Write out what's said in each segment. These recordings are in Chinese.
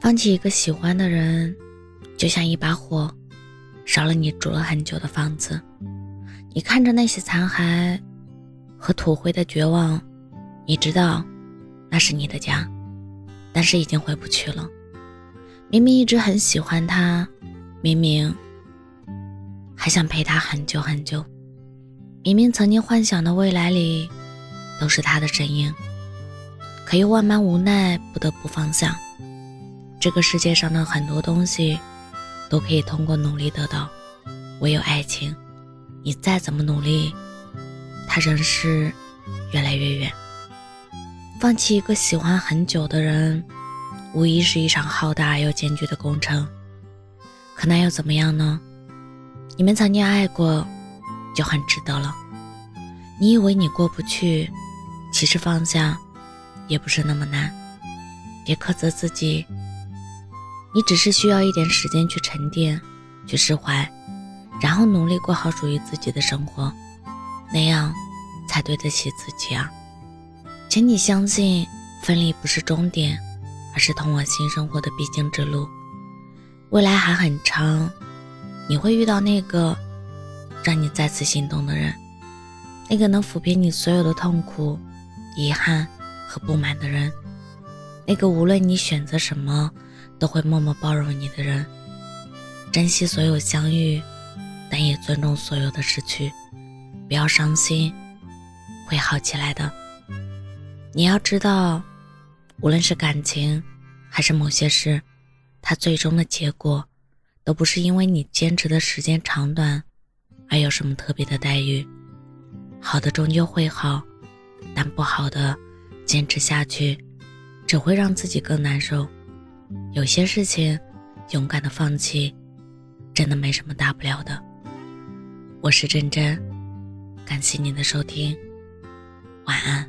放弃一个喜欢的人，就像一把火，烧了你住了很久的房子。你看着那些残骸和土灰的绝望，你知道那是你的家，但是已经回不去了。明明一直很喜欢他，明明还想陪他很久很久，明明曾经幻想的未来里都是他的身影，可又万般无奈，不得不放下。这个世界上的很多东西都可以通过努力得到，唯有爱情。你再怎么努力，他仍是越来越远。放弃一个喜欢很久的人，无疑是一场浩大而又艰巨的工程。可那又怎么样呢？你们曾经爱过，就很值得了。你以为你过不去，其实放下也不是那么难。别苛责自己，你只是需要一点时间去沉淀，去释怀。然后努力过好属于自己的生活，那样才对得起自己啊！请你相信，分离不是终点，而是通往新生活的必经之路。未来还很长，你会遇到那个让你再次心动的人，那个能抚平你所有的痛苦、遗憾和不满的人，那个无论你选择什么都会默默包容你的人。珍惜所有相遇。但也尊重所有的失去，不要伤心，会好起来的。你要知道，无论是感情，还是某些事，它最终的结果，都不是因为你坚持的时间长短，而有什么特别的待遇。好的终究会好，但不好的，坚持下去，只会让自己更难受。有些事情，勇敢的放弃，真的没什么大不了的。我是真真，感谢您的收听，晚安。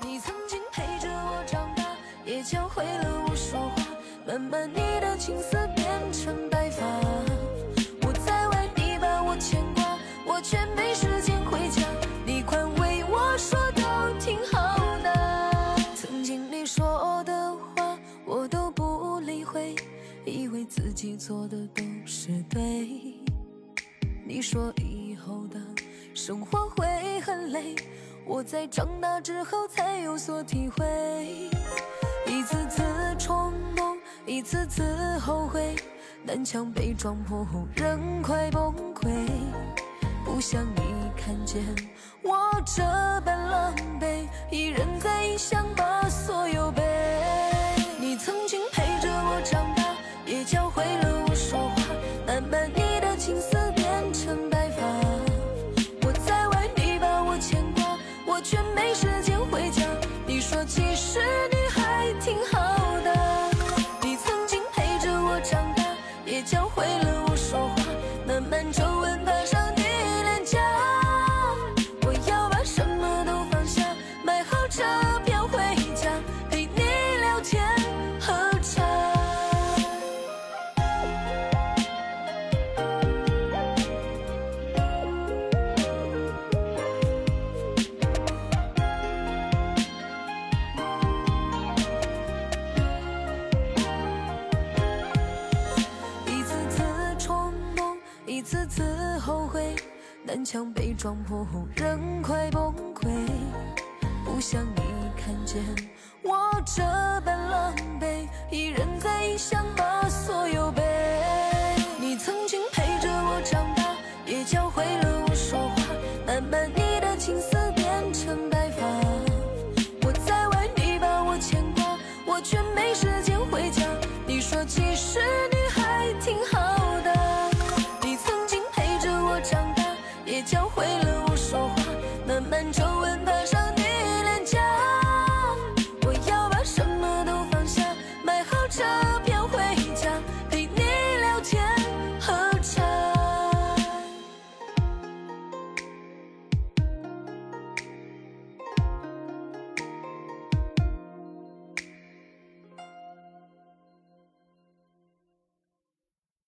你曾经陪着我长大，也教会了我说话，慢慢你的青涩变成白发。我在外，你把我牵挂，我却没时间回家。你宽慰我说都。挺好的，曾经你说的话我都不理会，以为自己做的都是对。你说以后的生活会很累，我在长大之后才有所体会。一次次冲，一次次后悔，南墙被撞破后人快崩溃，不想你看见。我这般狼狈，一人在异乡把所有背。你曾经陪着我长大，也教会了我说话，慢慢你的青丝变成白发。我在外，你把我牵挂，我却没时间回家。你说其实你还挺好南墙被撞破后人快崩溃，不想你看见我这般狼狈，一人在异乡。